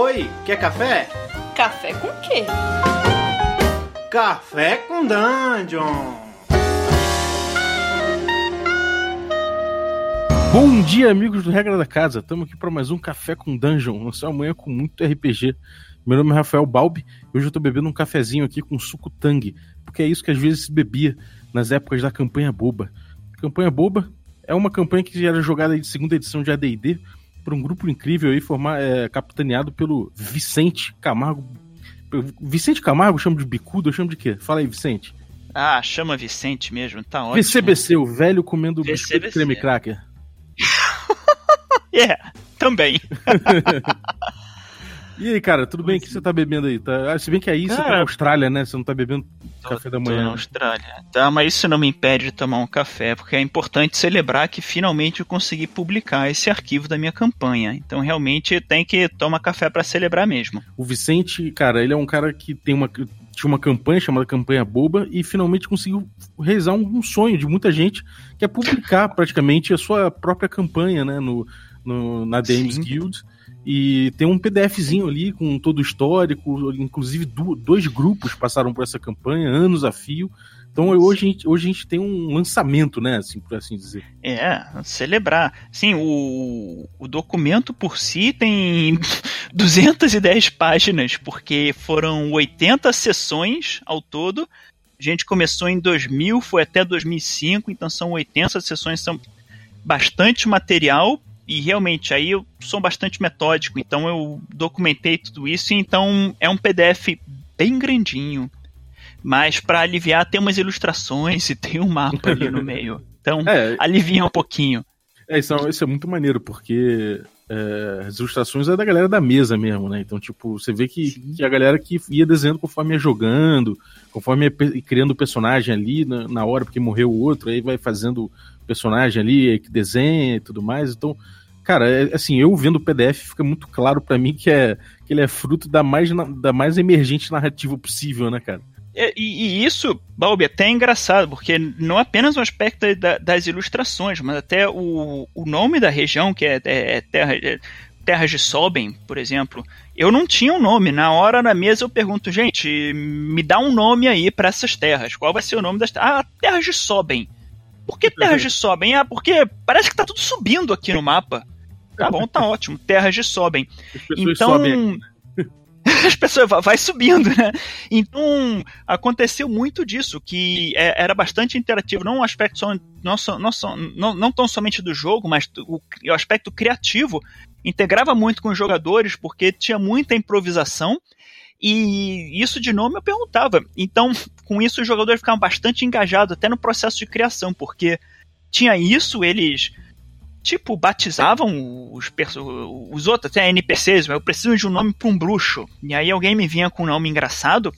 Oi, quer café? Café com quê? Café com Dungeon! Bom dia, amigos do Regra da Casa. Estamos aqui para mais um Café com Dungeon. Nossa manhã com muito RPG. Meu nome é Rafael Balbi e hoje eu estou bebendo um cafezinho aqui com suco Tang, porque é isso que às vezes se bebia nas épocas da campanha boba. Campanha boba é uma campanha que era jogada de segunda edição de AD&D por um grupo incrível aí, formar, é, capitaneado pelo Vicente Camargo. Vicente Camargo chama de bicudo, eu chamo de quê? Fala aí, Vicente. Ah, chama Vicente mesmo, tá ótimo. VCBC, o velho comendo biscoito creme cracker. É, yeah, também. E aí, cara, tudo bem? O que você tá bebendo aí? Tá... Ah, se bem que aí cara, você tá na Austrália, né? Você não tá bebendo tô, café da manhã. Tô na Austrália. Tá, mas isso não me impede de tomar um café, porque é importante celebrar que finalmente eu consegui publicar esse arquivo da minha campanha. Então realmente tem que tomar café para celebrar mesmo. O Vicente, cara, ele é um cara que tem uma tinha uma campanha chamada Campanha Boba e finalmente conseguiu realizar um, um sonho de muita gente, que é publicar praticamente a sua própria campanha, né, no, no na Dames Guild. E tem um PDFzinho ali com todo o histórico, inclusive dois grupos passaram por essa campanha, anos a fio. Então hoje a, gente, hoje a gente tem um lançamento, né, assim, por assim dizer. É, celebrar. Sim, o, o documento por si tem 210 páginas, porque foram 80 sessões ao todo. A gente começou em 2000, foi até 2005, então são 80 sessões, são bastante material e realmente aí eu sou bastante metódico, então eu documentei tudo isso, então é um PDF bem grandinho. Mas para aliviar tem umas ilustrações e tem um mapa ali no meio. Então é, alivia um pouquinho. É, isso é, isso é muito maneiro, porque é, as ilustrações é da galera da mesa mesmo, né? Então, tipo, você vê que, que a galera que ia desenhando conforme ia jogando, conforme ia criando o personagem ali na, na hora, porque morreu o outro, aí vai fazendo personagem ali, que desenha e tudo mais. Então, cara, é, assim, eu vendo o PDF fica muito claro para mim que, é, que ele é fruto da mais, da mais emergente narrativa possível, né, cara? E, e, isso, Balbi, até é engraçado, porque não apenas o aspecto da, das ilustrações, mas até o, o nome da região, que é, é, é terra, é Terras de Soben, por exemplo, eu não tinha um nome. Na hora na mesa eu pergunto, gente, me dá um nome aí para essas terras. Qual vai ser o nome das terras? Ah, Terras de Soben. Por que Terras de Soben? Ah, porque parece que tá tudo subindo aqui no mapa. Tá bom, tá ótimo. Terras de sobem. Então. Sobem as pessoas vai subindo, né? Então aconteceu muito disso, que é, era bastante interativo, não um aspecto só, não, não, não, não tão somente do jogo, mas o, o aspecto criativo integrava muito com os jogadores, porque tinha muita improvisação. E isso de nome eu perguntava. Então, com isso, os jogadores ficavam bastante engajados até no processo de criação, porque tinha isso, eles tipo, batizavam os, os outros, até NPCs, eu preciso de um nome para um bruxo. E aí alguém me vinha com um nome engraçado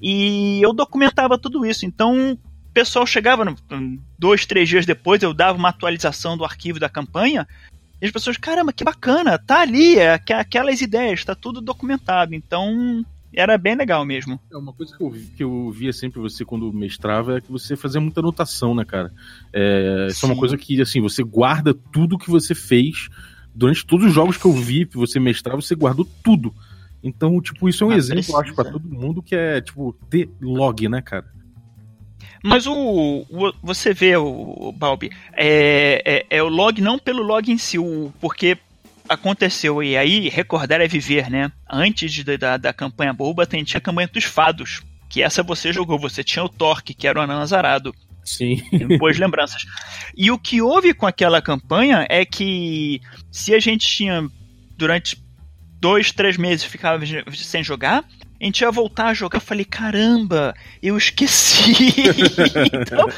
e eu documentava tudo isso. Então, o pessoal chegava, dois, três dias depois, eu dava uma atualização do arquivo da campanha. E as pessoas, caramba, que bacana, tá ali, é, aquelas ideias, tá tudo documentado. Então, era bem legal mesmo. É uma coisa que eu, que eu via sempre você quando mestrava é que você fazia muita anotação, né, cara? É, isso é uma coisa que, assim, você guarda tudo que você fez. Durante todos os jogos que eu vi que você mestrava, você guardou tudo. Então, tipo, isso é um ah, exemplo, precisa. eu acho, pra todo mundo que é, tipo, ter log, né, cara? Mas o, o, você vê o, o Balbi, é, é, é, o log não pelo log em si, o, porque aconteceu. E aí, recordar é viver, né? Antes de, da, da campanha boba, tinha a campanha dos fados. Que essa você jogou. Você tinha o Torque, que era o anão azarado. Sim. Depois lembranças. E o que houve com aquela campanha é que se a gente tinha durante dois, três meses ficava sem jogar, a gente ia voltar a jogar. Eu falei, caramba, eu esqueci. então,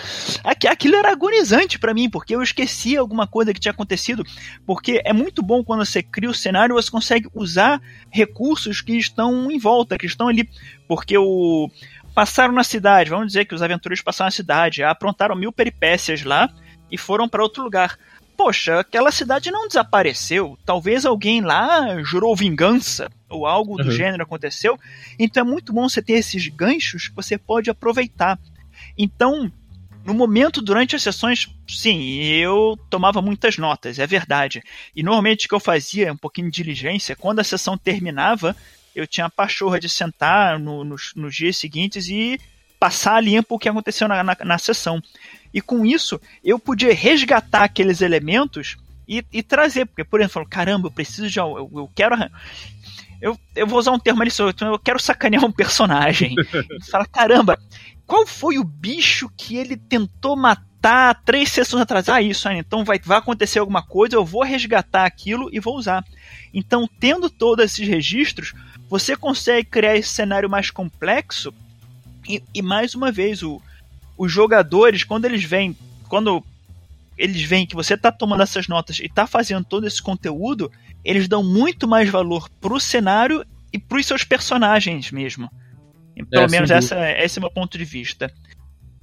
aquilo era agonizante para mim, porque eu esqueci alguma coisa que tinha acontecido. Porque é muito bom quando você cria o cenário, você consegue usar recursos que estão em volta, que estão ali. Porque o. Passaram na cidade, vamos dizer que os aventureiros passaram na cidade, aprontaram mil peripécias lá e foram para outro lugar poxa, aquela cidade não desapareceu. Talvez alguém lá jurou vingança ou algo do uhum. gênero aconteceu. Então é muito bom você ter esses ganchos que você pode aproveitar. Então, no momento, durante as sessões, sim, eu tomava muitas notas, é verdade. E normalmente o que eu fazia, um pouquinho de diligência, quando a sessão terminava, eu tinha a pachorra de sentar no, nos, nos dias seguintes e passar a limpo o que aconteceu na, na, na sessão. E com isso, eu podia resgatar aqueles elementos e, e trazer, porque, por exemplo, caramba, eu preciso de. Eu, eu quero. Eu, eu vou usar um termo ali, eu quero sacanear um personagem. fala, caramba, qual foi o bicho que ele tentou matar três sessões atrás? Ah, isso, então vai, vai acontecer alguma coisa, eu vou resgatar aquilo e vou usar. Então, tendo todos esses registros, você consegue criar esse cenário mais complexo. E, e mais uma vez, o, os jogadores, quando eles vêm, quando eles veem que você está tomando essas notas e está fazendo todo esse conteúdo, eles dão muito mais valor pro cenário e pros seus personagens mesmo. Pelo é, menos essa, esse é o meu ponto de vista.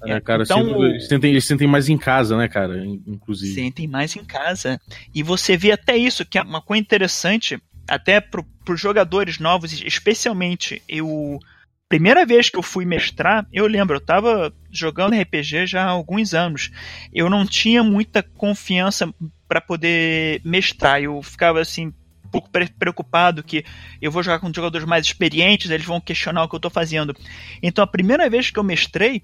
É, cara, então, eles, sentem, eles sentem mais em casa, né, cara? Inclusive. Sentem mais em casa. E você vê até isso, que é uma coisa interessante, até para os jogadores novos, especialmente eu. Primeira vez que eu fui mestrar, eu lembro, eu estava jogando RPG já há alguns anos. Eu não tinha muita confiança para poder mestrar. Eu ficava assim, pouco preocupado que eu vou jogar com jogadores mais experientes, eles vão questionar o que eu estou fazendo. Então a primeira vez que eu mestrei,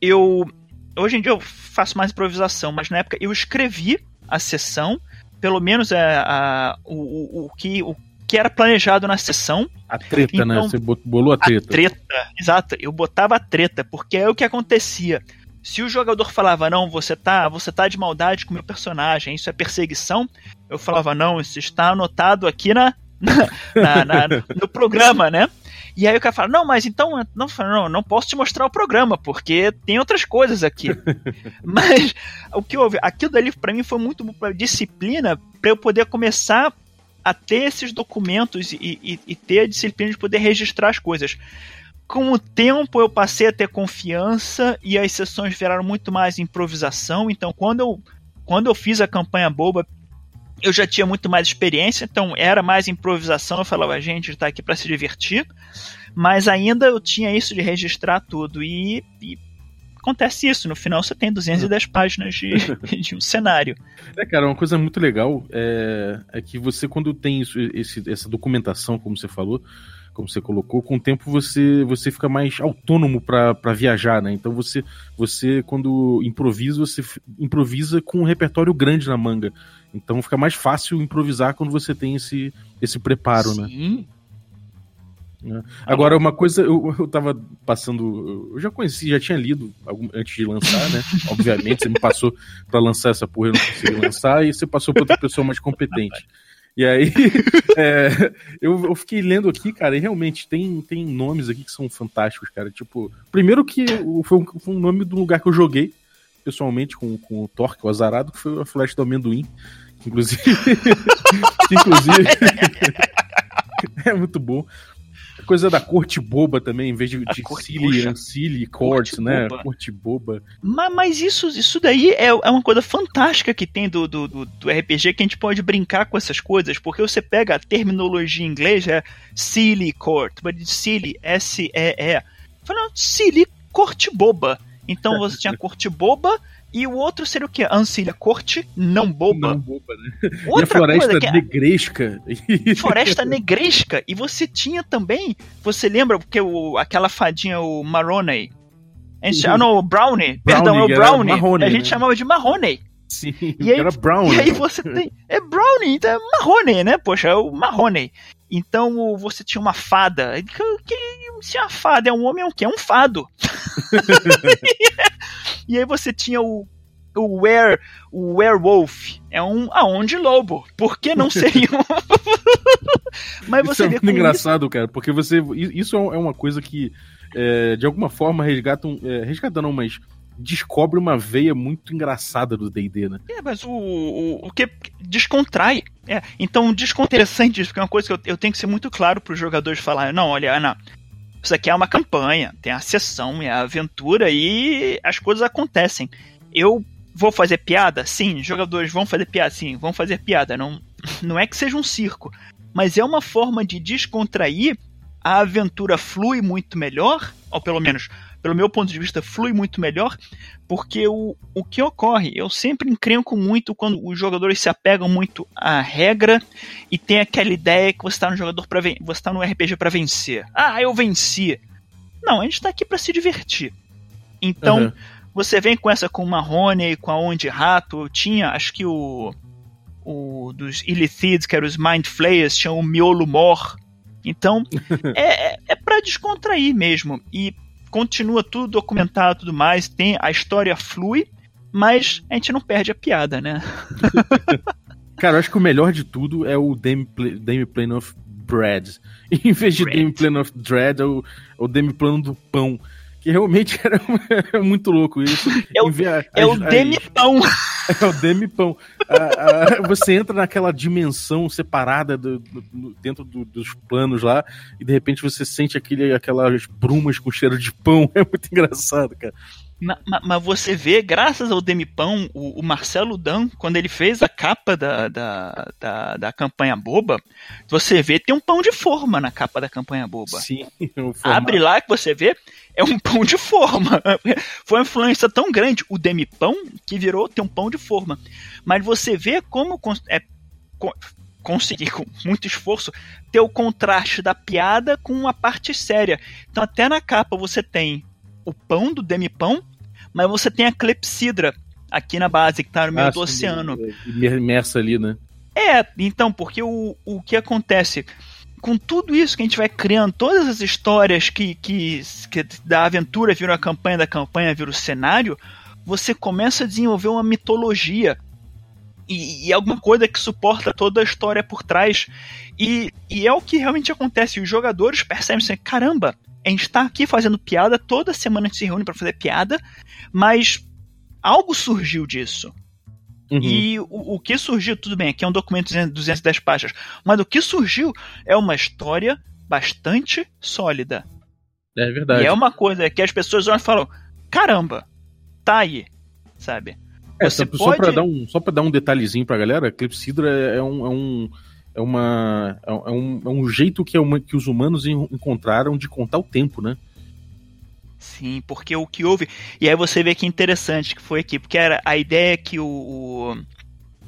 eu. Hoje em dia eu faço mais improvisação, mas na época eu escrevi a sessão, pelo menos a, é, a o, o, o, que, o que era planejado na sessão. A treta, né? então, né? Você bolou a treta. A treta, exato. Eu botava a treta, porque é o que acontecia. Se o jogador falava, não, você tá, você tá de maldade com o meu personagem, isso é perseguição, eu falava, não, isso está anotado aqui na, na, na no programa, né? E aí o cara fala, não, mas então, não, não, não posso te mostrar o programa, porque tem outras coisas aqui. mas o que houve, aquilo dali para mim foi muito disciplina para eu poder começar a ter esses documentos e, e, e ter a disciplina de poder registrar as coisas com o tempo eu passei a ter confiança e as sessões viraram muito mais improvisação. Então, quando eu, quando eu fiz a campanha boba, eu já tinha muito mais experiência, então era mais improvisação. Eu falava, a gente está aqui para se divertir, mas ainda eu tinha isso de registrar tudo. E, e acontece isso. No final você tem 210 páginas de, de um cenário. É, cara, uma coisa muito legal é, é que você, quando tem isso, esse, essa documentação, como você falou, como você colocou, com o tempo você, você fica mais autônomo para viajar, né? Então você, você, quando improvisa, você improvisa com um repertório grande na manga. Então fica mais fácil improvisar quando você tem esse, esse preparo, né? Sim. né? Agora, uma coisa, eu, eu tava passando. Eu já conheci, já tinha lido algum, antes de lançar, né? Obviamente, você me passou para lançar essa porra, eu não consegui lançar, e você passou para outra pessoa mais competente. E aí, é, eu, eu, fiquei lendo aqui, cara, e realmente tem, tem nomes aqui que são fantásticos, cara. Tipo, primeiro que foi um, foi um nome do lugar que eu joguei, pessoalmente, com, com o Torque, o Azarado, que foi a Flash do Amendoim. Inclusive. inclusive. é muito bom coisa da corte boba também, em vez de, de silly, ancilly, court, né? Boba. Corte boba. Mas, mas, isso, isso daí é, é uma coisa fantástica que tem do, do, do, do, RPG que a gente pode brincar com essas coisas, porque você pega a terminologia em inglês, é silly court, mas silly, S-E-E. Falando silly, corte boba. Então você tinha corte boba e o outro seria o quê? Ancilha corte não boba. Não boba, né? Outra e a floresta coisa, é negresca. Floresta negresca. E você tinha também, você lembra porque o, aquela fadinha, o Maroney? A gente, uhum. Ah, não, o Brownie. Brownie perdão, é o Brownie. Marrone, a gente né? chamava de Marrone. Sim, e aí, era Brownie. E aí você tem. É Brownie, então é Marrone, né? Poxa, é o Marrone. Então você tinha uma fada. Que, que, se a fada é um homem, é um quê? É um fado. e aí você tinha o o were, o werewolf é um aonde lobo. Por que não seria um... Mas você isso é muito engraçado, isso... cara, porque você isso é uma coisa que é, de alguma forma resgata um, é, resgata não, mas descobre uma veia muito engraçada do D&D, né? É, mas o, o, o que descontrai. É, então, desconteressante isso, porque é uma coisa que eu, eu tenho que ser muito claro para os jogadores falar, não, olha, Ana, isso aqui é uma campanha, tem a sessão, é a aventura e as coisas acontecem. Eu vou fazer piada? Sim, jogadores vão fazer piada, sim, vão fazer piada. Não, não é que seja um circo, mas é uma forma de descontrair. A aventura flui muito melhor, ou pelo menos pelo meu ponto de vista, flui muito melhor, porque o, o que ocorre, eu sempre encrenco muito quando os jogadores se apegam muito à regra e tem aquela ideia que você está no jogador para você está no RPG para vencer. Ah, eu venci. Não, a gente está aqui para se divertir. Então, uhum. você vem com essa com o Marrone, com a Onde Rato, tinha, acho que o o dos Illithids, que eram os Mind Flayers, tinha o Miolo Mor. Então, é, é, é para descontrair mesmo. E continua tudo documentado tudo mais, tem a história flui, mas a gente não perde a piada, né? Cara, eu acho que o melhor de tudo é o Dame, Dame Plane of Bread. Em vez de Bread. Dame Plane of Dread, é o, é o Dame Plano do Pão. Que realmente era muito louco isso. É o, é o Demi-Pão. É o Demi-Pão. você entra naquela dimensão separada do, do, dentro do, dos planos lá, e de repente você sente aquele, aquelas brumas com cheiro de pão. É muito engraçado, cara. Mas, você vê, graças ao Demipão, o, o Marcelo Dan, quando ele fez a capa da, da, da, da, campanha boba, você vê tem um pão de forma na capa da campanha boba. Sim. Abre lá que você vê, é um pão de forma. Foi uma influência tão grande, o Demipão, que virou ter um pão de forma. Mas você vê como é, conseguir, com muito esforço, ter o contraste da piada com a parte séria. Então, até na capa você tem o pão do Demipão mas você tem a clepsidra aqui na base, que tá no meio ah, do sim, oceano. Imersa ali, né? É, então, porque o, o que acontece? Com tudo isso que a gente vai criando, todas as histórias que, que, que da aventura viram a campanha, da campanha viram o cenário, você começa a desenvolver uma mitologia e, e, alguma coisa que suporta toda a história por trás. E, e é o que realmente acontece. Os jogadores percebem assim: caramba, a gente está aqui fazendo piada, toda semana a gente se reúne para fazer piada, mas algo surgiu disso. Uhum. E o, o, que surgiu, tudo bem, aqui é um documento de 210 páginas, mas o que surgiu é uma história bastante sólida. É verdade. E é uma coisa que as pessoas olham e falam: caramba, tá aí, sabe? É, Você só, pode... só, dar um, só pra dar um detalhezinho pra galera, Clepsidra é, é um, é um é uma é, é um, é um jeito que, é uma, que os humanos encontraram de contar o tempo, né? Sim, porque o que houve. E aí você vê que interessante que foi aqui, porque era a ideia que o,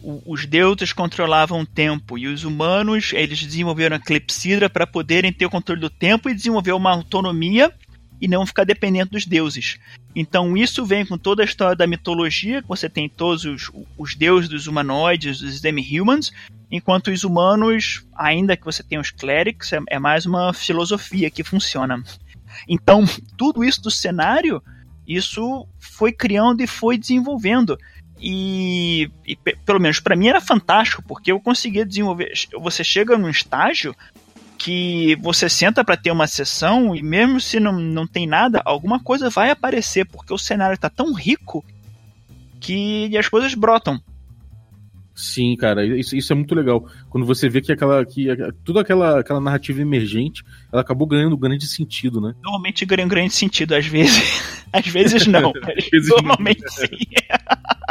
o, os deuses controlavam o tempo e os humanos eles desenvolveram a clepsidra para poderem ter o controle do tempo e desenvolver uma autonomia e não ficar dependendo dos deuses. Então isso vem com toda a história da mitologia, que você tem todos os, os deuses dos humanoides, os demi-humans, enquanto os humanos, ainda que você tenha os clerics, é, é mais uma filosofia que funciona. Então, tudo isso do cenário, isso foi criando e foi desenvolvendo. E, e pelo menos para mim era fantástico, porque eu conseguia desenvolver. Você chega num estágio que você senta para ter uma sessão e mesmo se não, não tem nada, alguma coisa vai aparecer, porque o cenário está tão rico que as coisas brotam. Sim, cara, isso, isso é muito legal. Quando você vê que aquela que toda aquela, aquela narrativa emergente, ela acabou ganhando grande sentido, né? Normalmente ganha um grande sentido, às vezes. às vezes não. às vezes normalmente não. sim.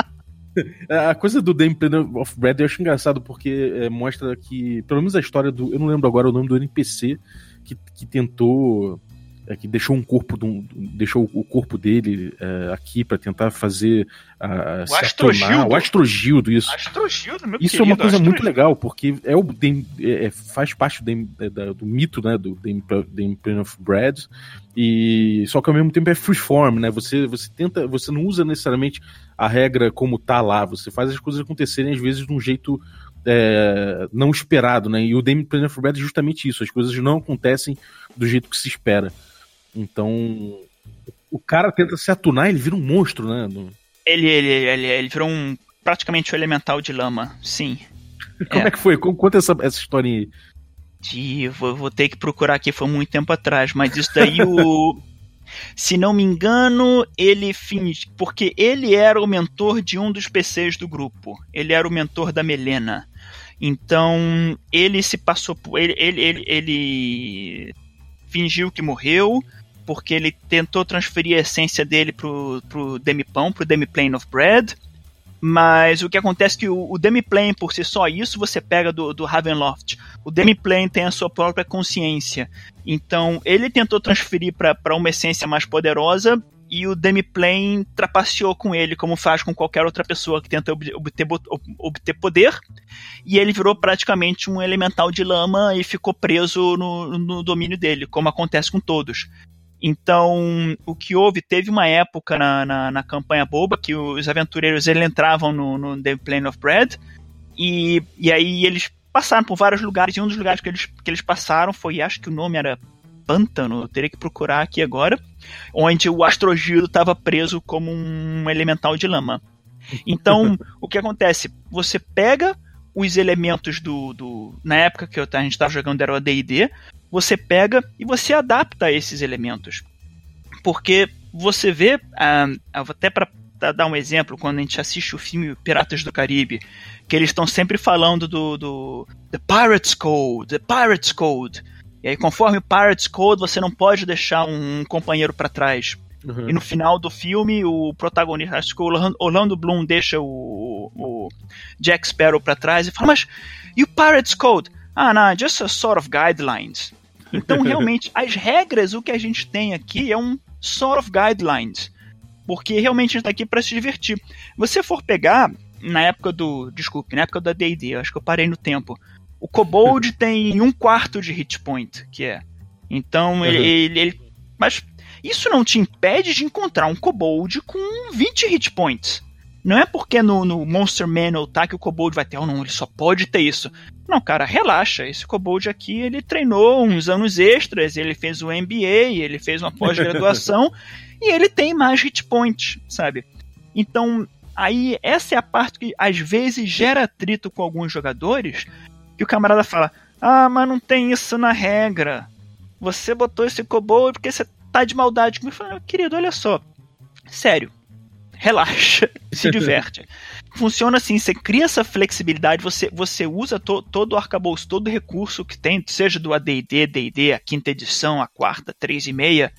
A coisa do Planner of Bread eu acho engraçado porque é, mostra que, pelo menos a história do. Eu não lembro agora o nome do NPC que, que tentou é, que deixou um corpo um, deixou o corpo dele é, aqui para tentar fazer a, o Astrogildo. o Astrogildo isso Astrogildo, meu isso querido, é uma coisa muito legal porque é o é, é, faz parte do, é, do mito né do Dame Plane of Bread e só que ao mesmo tempo é freeform né você você tenta você não usa necessariamente a regra como tá lá você faz as coisas acontecerem às vezes de um jeito é, não esperado, né? E o Dame Plane of Bread é justamente isso, as coisas não acontecem do jeito que se espera. Então, o cara tenta se atunar ele vira um monstro, né? Ele, ele, ele, ele virou um praticamente um elemental de lama, sim. Como é, é que foi? Conta essa, essa historinha aí. De, vou, vou ter que procurar aqui, foi muito tempo atrás, mas isso daí o. Se não me engano, ele finge. Porque ele era o mentor de um dos PCs do grupo. Ele era o mentor da Melena. Então, ele se passou por. Ele, ele, ele, ele fingiu que morreu porque ele tentou transferir a essência dele pro, pro Demipão, pro Demiplane of Bread. Mas o que acontece é que o, o Demiplane, por si só, isso você pega do, do Ravenloft. O Demiplane tem a sua própria consciência. Então, ele tentou transferir para uma essência mais poderosa e o Demiplane trapaceou com ele, como faz com qualquer outra pessoa que tenta obter, obter poder. E ele virou praticamente um elemental de lama e ficou preso no, no domínio dele, como acontece com todos. Então, o que houve, teve uma época na, na, na campanha boba que os aventureiros eles entravam no, no The Plane of Bread e, e aí eles passaram por vários lugares e um dos lugares que eles, que eles passaram foi, acho que o nome era Pântano, eu teria que procurar aqui agora, onde o Astrogiro estava preso como um elemental de lama. Então, o que acontece? Você pega os elementos do. do na época que a gente estava jogando era o AD&D, você pega e você adapta esses elementos. Porque você vê, ah, até para dar um exemplo, quando a gente assiste o filme Piratas do Caribe, que eles estão sempre falando do, do The Pirates Code, The Pirates Code. E aí, conforme o Pirates Code, você não pode deixar um companheiro para trás. Uhum. E no final do filme, o protagonista, acho que o Orlando Bloom deixa o, o Jack Sparrow para trás e fala: Mas e o Pirates Code? Ah, não, just a sort of guidelines. Então, realmente, as regras, o que a gente tem aqui é um sort of guidelines. Porque realmente a gente tá aqui para se divertir. Você for pegar, na época do. Desculpe, na época da DD, acho que eu parei no tempo. O Kobold tem um quarto de hit point, que é. Então, uhum. ele, ele, ele, Mas isso não te impede de encontrar um kobold com 20 hit points. Não é porque no, no Monster Manual tá que o kobold vai ter, oh não, ele só pode ter isso. Não, cara, relaxa. Esse kobold aqui, ele treinou uns anos extras, ele fez o MBA, ele fez uma pós-graduação e ele tem mais hit points, sabe? Então, aí essa é a parte que às vezes gera atrito com alguns jogadores, que o camarada fala: "Ah, mas não tem isso na regra. Você botou esse kobold porque você tá de maldade comigo. Eu falei, querido, olha só. Sério. Relaxa, se diverte. Funciona assim, você cria essa flexibilidade, você, você usa to, todo o arcabouço, todo o recurso que tem, seja do AD&D, D&D, a quinta edição, a quarta, três e meia,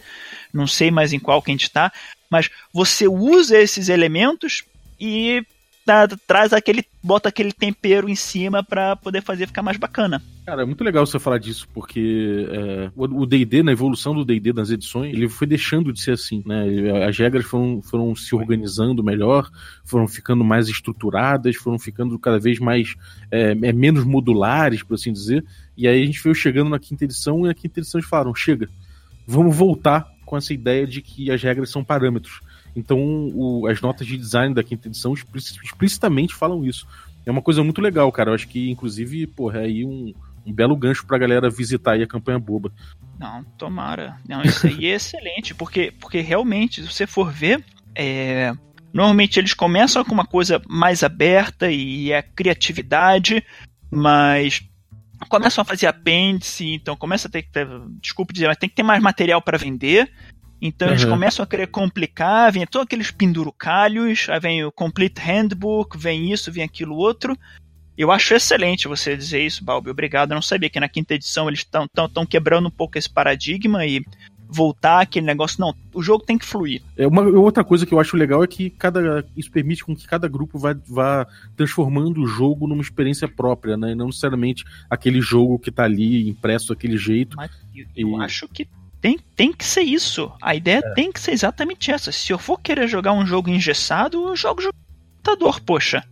não sei mais em qual que a gente está, mas você usa esses elementos e dá, traz aquele, bota aquele tempero em cima para poder fazer ficar mais bacana. Cara, é muito legal você falar disso, porque é, o D&D, na evolução do D&D nas edições, ele foi deixando de ser assim, né? As regras foram, foram se organizando melhor, foram ficando mais estruturadas, foram ficando cada vez mais, é, é, menos modulares, por assim dizer, e aí a gente veio chegando na quinta edição, e na quinta edição eles falaram, chega, vamos voltar com essa ideia de que as regras são parâmetros. Então, o, as notas de design da quinta edição explicitamente falam isso. É uma coisa muito legal, cara. Eu acho que, inclusive, porra, é aí um, um belo gancho pra galera visitar aí a campanha boba. Não, tomara. Não, isso aí é excelente, porque, porque realmente, se você for ver, é, normalmente eles começam com uma coisa mais aberta e é criatividade, mas começam a fazer apêndice, então começa a ter que ter, desculpe dizer, mas tem que ter mais material para vender. Então uhum. eles começam a querer complicar, vem todos aqueles pendurucalhos, aí vem o Complete Handbook, vem isso, vem aquilo outro. Eu acho excelente você dizer isso, Balbi. Obrigado. Eu não sabia que na quinta edição eles estão tão, tão quebrando um pouco esse paradigma e voltar aquele negócio. Não, o jogo tem que fluir. É uma outra coisa que eu acho legal é que cada isso permite com que cada grupo vá, vá transformando o jogo numa experiência própria, né? Não necessariamente aquele jogo que tá ali impresso daquele jeito. Mas eu, e... eu acho que tem, tem que ser isso. A ideia é. tem que ser exatamente essa. Se eu for querer jogar um jogo engessado, eu jogo computador, poxa.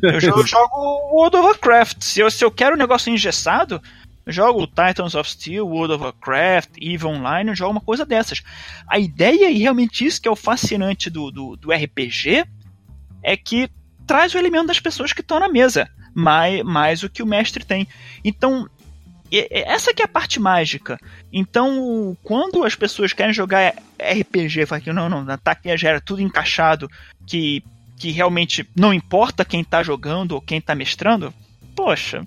Eu jogo, jogo World of Warcraft. Se eu, se eu quero um negócio engessado, eu jogo Titans of Steel, World of Warcraft, EVE Online, eu jogo uma coisa dessas. A ideia, e realmente isso que é o fascinante do, do, do RPG, é que traz o elemento das pessoas que estão na mesa, mais, mais o que o mestre tem. Então, essa que é a parte mágica. Então, quando as pessoas querem jogar RPG, falam que não, não, ataque já era tudo encaixado, que, que realmente não importa quem tá jogando ou quem tá mestrando, poxa,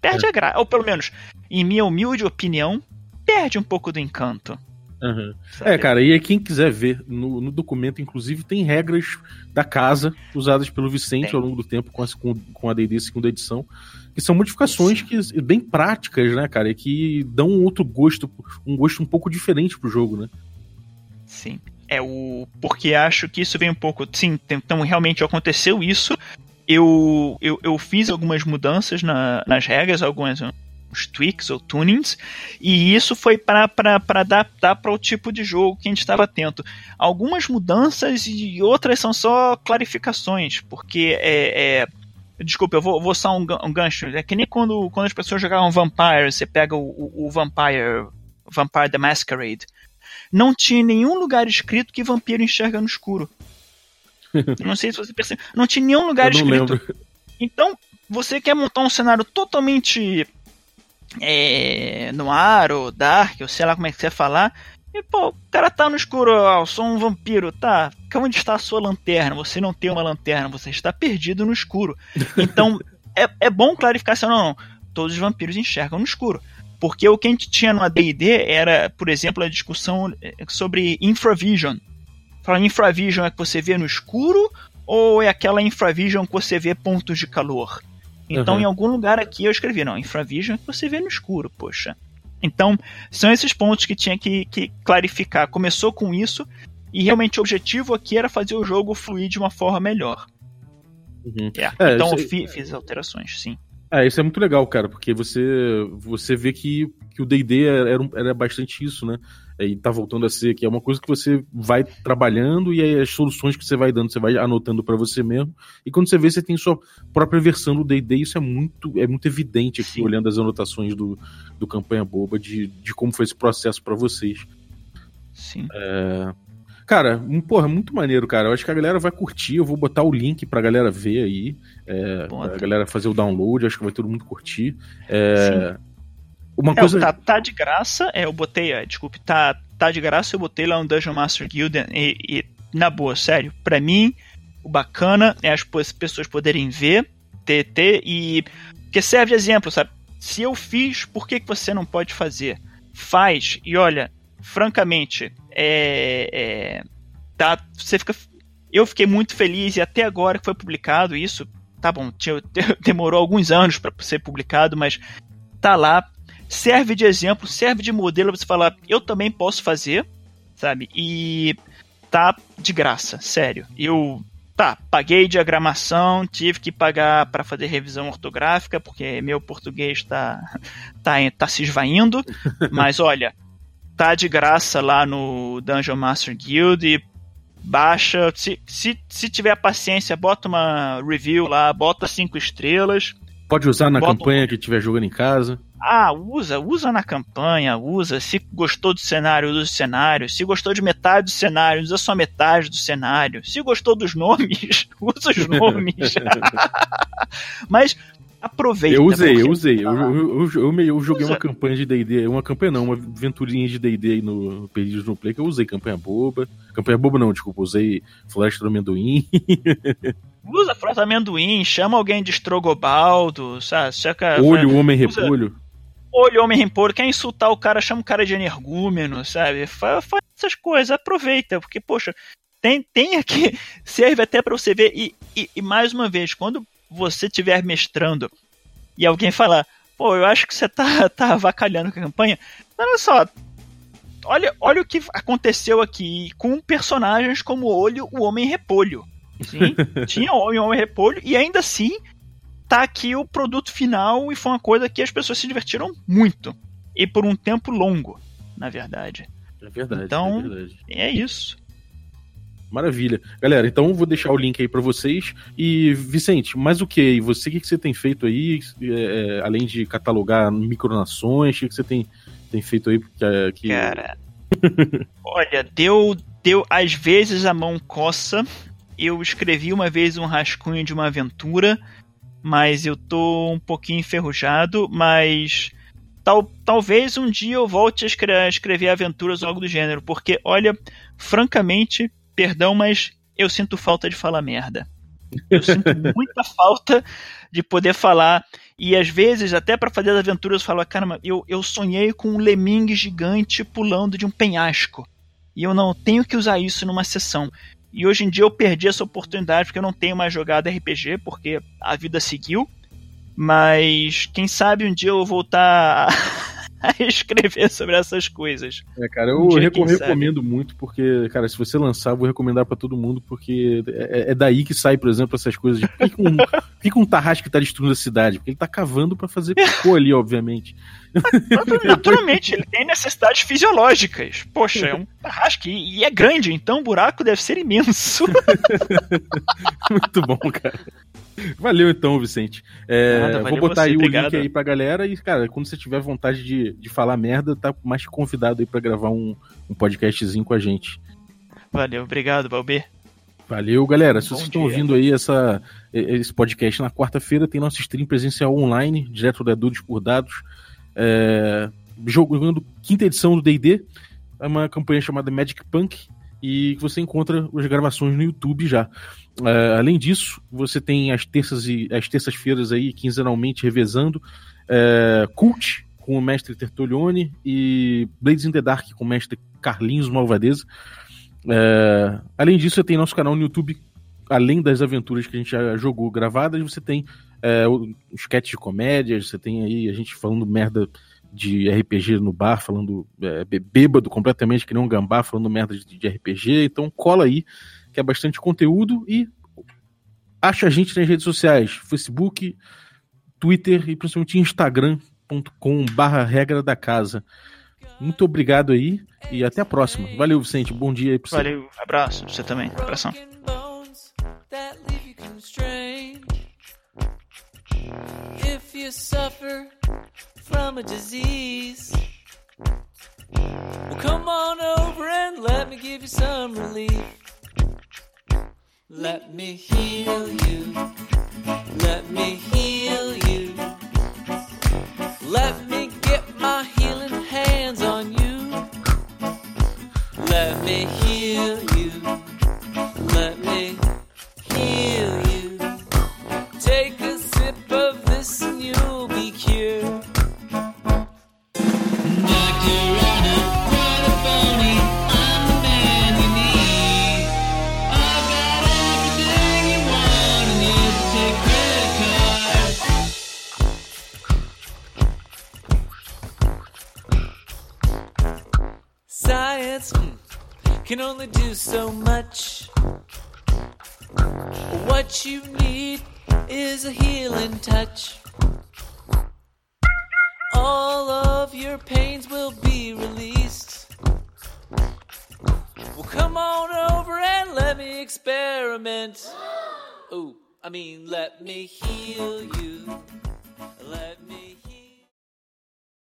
perde é. a graça. Ou pelo menos, em minha humilde opinião, perde um pouco do encanto. Uhum. É, cara, e aí quem quiser ver no, no, documento, inclusive, tem regras da casa usadas pelo Vicente tem. ao longo do tempo com a, com, com a D&D segunda edição, que são modificações que, bem práticas, né, cara, e que dão um outro gosto, um gosto um pouco diferente pro jogo, né? Sim. É o. Porque acho que isso vem um pouco. Sim, então realmente aconteceu isso. Eu, eu, eu fiz algumas mudanças na, nas regras, algumas uns tweaks ou tunings, e isso foi para adaptar para o tipo de jogo que a gente estava atento. Algumas mudanças e outras são só clarificações, porque é, é Desculpa, eu vou, vou usar um, um, gancho. É que nem quando, quando as pessoas jogavam Vampire, você pega o, o, o Vampire, Vampire the Masquerade. Não tinha nenhum lugar escrito que vampiro enxerga no escuro. não sei se você percebe. Não tinha nenhum lugar escrito. Lembro. Então, você quer montar um cenário totalmente é, no ar ou dark, ou sei lá como é que você ia falar. E, pô, o cara tá no escuro, ó, eu sou um vampiro, tá? Onde está a sua lanterna? Você não tem uma lanterna, você está perdido no escuro. Então, é, é bom clarificar assim, não, não, todos os vampiros enxergam no escuro. Porque o que a gente tinha no AD&D era, por exemplo, a discussão é, sobre infravision. Fala, infravision é que você vê no escuro ou é aquela infravision que você vê pontos de calor? Então, uhum. em algum lugar aqui eu escrevi, não, infravision é que você vê no escuro, poxa. Então, são esses pontos que tinha que, que clarificar. Começou com isso, e realmente o objetivo aqui era fazer o jogo fluir de uma forma melhor. Uhum. É, é, então, eu fi, fiz alterações, sim. É, isso é muito legal, cara, porque você você vê que, que o D&D era, era bastante isso, né? E tá voltando a ser que é uma coisa que você vai trabalhando e aí as soluções que você vai dando, você vai anotando para você mesmo. E quando você vê, você tem sua própria versão do D&D, isso é muito é muito evidente aqui Sim. olhando as anotações do, do campanha boba de, de como foi esse processo para vocês. Sim. É... Cara, porra, muito maneiro, cara. Eu acho que a galera vai curtir. Eu vou botar o link pra galera ver aí. É, pra galera fazer o download. Acho que vai todo mundo curtir. É, uma é, coisa. Tá, tá, de graça. É, eu botei. É, desculpe, tá, tá de graça. Eu botei lá no Dungeon Master Guild. E, e na boa, sério. Pra mim, o bacana é as pessoas poderem ver, ter, ter e. Porque serve de exemplo, sabe? Se eu fiz, por que, que você não pode fazer? Faz. E olha, francamente, é, é, tá, você fica, eu fiquei muito feliz e até agora que foi publicado isso, tá bom, tinha, demorou alguns anos para ser publicado, mas tá lá, serve de exemplo, serve de modelo para você falar, eu também posso fazer, sabe? E tá de graça, sério. Eu tá, paguei diagramação, tive que pagar para fazer revisão ortográfica, porque meu português tá, tá, tá se esvaindo, mas olha, tá de graça lá no Dungeon Master Guild e baixa. Se, se, se tiver paciência, bota uma review lá, bota cinco estrelas. Pode usar na campanha um... que estiver jogando em casa. Ah, usa, usa na campanha, usa. Se gostou do cenário, usa o cenário. Se gostou de metade do cenário, usa só metade do cenário. Se gostou dos nomes, usa os nomes. Mas Aproveita. Eu usei, eu usei. Eu, eu, eu, eu, joguei Usa. uma campanha de DD, uma campanha não, uma aventurinha de DD no Perdidos no Play, que eu usei campanha boba. Campanha boba não, desculpa, usei Floresta do Amendoim. Usa Floresta do Amendoim, chama alguém de Estrogobaldo, sabe? Checa, olho, homem repolho. Olho, homem repolho. Quer insultar o cara, chama o cara de energúmeno, sabe? Faz, faz essas coisas, aproveita, porque, poxa, tem, tem aqui, serve até para você ver. E, e, e mais uma vez, quando você estiver mestrando e alguém falar, pô, eu acho que você tá, tá avacalhando com a campanha, olha só, olha, olha o que aconteceu aqui com personagens como Olho, o Homem Repolho. Sim, tinha o Homem, o Homem Repolho, e ainda assim tá aqui o produto final e foi uma coisa que as pessoas se divertiram muito. E por um tempo longo, na verdade. É verdade. Então, é, verdade. é isso. Maravilha. Galera, então vou deixar o link aí para vocês. E, Vicente, mais o que? E você, o que, que você tem feito aí? É, é além de catalogar micronações, o que, que você tem, tem feito aí? Que, que... Cara, olha, deu, deu. Às vezes a mão coça. Eu escrevi uma vez um rascunho de uma aventura, mas eu tô um pouquinho enferrujado, mas. Tal, talvez um dia eu volte a escrever aventuras ou algo do gênero, porque, olha, francamente, perdão, mas eu sinto falta de falar merda. Eu sinto muita falta de poder falar. E às vezes, até para fazer as aventuras, eu falo: caramba, eu, eu sonhei com um lemingue gigante pulando de um penhasco. E eu não tenho que usar isso numa sessão. E hoje em dia eu perdi essa oportunidade porque eu não tenho mais jogado RPG, porque a vida seguiu. Mas quem sabe um dia eu voltar a escrever sobre essas coisas. É, cara, eu Um dia, reco- quem sabe. recomendo muito, porque, cara, se você lançar, eu vou recomendar pra todo mundo, porque é, é daí que sai, por exemplo, essas coisas de por que, um, por que, um tarrasque tá destruindo a cidade? Porque ele tá cavando pra fazer cocô ali, obviamente. Natu- Naturalmente, ele tem necessidades fisiológicas. Poxa, é um tarrasque e é grande, então o buraco deve ser imenso. Muito bom, cara. Valeu então, Vicente. É, Nada, vou botar você, aí o obrigado. link aí pra galera e, cara, quando você tiver vontade de, de falar merda, tá mais que convidado aí pra gravar um, um podcastzinho com a gente. Valeu, obrigado, Balbê. Valeu, galera. Se Bom vocês estão ouvindo aí essa, esse podcast na quarta-feira, tem nosso stream presencial online, direto da Dudes por Dados, é, jogando quinta edição do D&D, é uma campanha chamada Magic Punk, e você encontra as gravações no YouTube já. É, além disso, você tem as terças e as terças-feiras aí, quinzenalmente, revezando, é, Cult, com o mestre Tertolione, e Blades in the Dark, com o mestre Carlinhos Malvadeza. É, além disso, você tem nosso canal no YouTube, além das aventuras que a gente já jogou gravadas, você tem é, o o sketch de comédias, você tem aí a gente falando merda de RPG no bar, falando é, bê- bêbado completamente, que nem um gambá, falando merda de, de RPG. Então cola aí, que é bastante conteúdo e acha a gente nas redes sociais, Facebook, Twitter e principalmente Instagram.com barra regra da casa. Muito obrigado aí e até a próxima. Valeu, Vicente. Bom dia aí pra você. Valeu, abraço, você também. Abração. Suffer from a disease, well, come on over and let me give you some relief. Let me heal you. Let me heal you. Let me get my healing hands on you. Let me heal you. Let me heal you. me.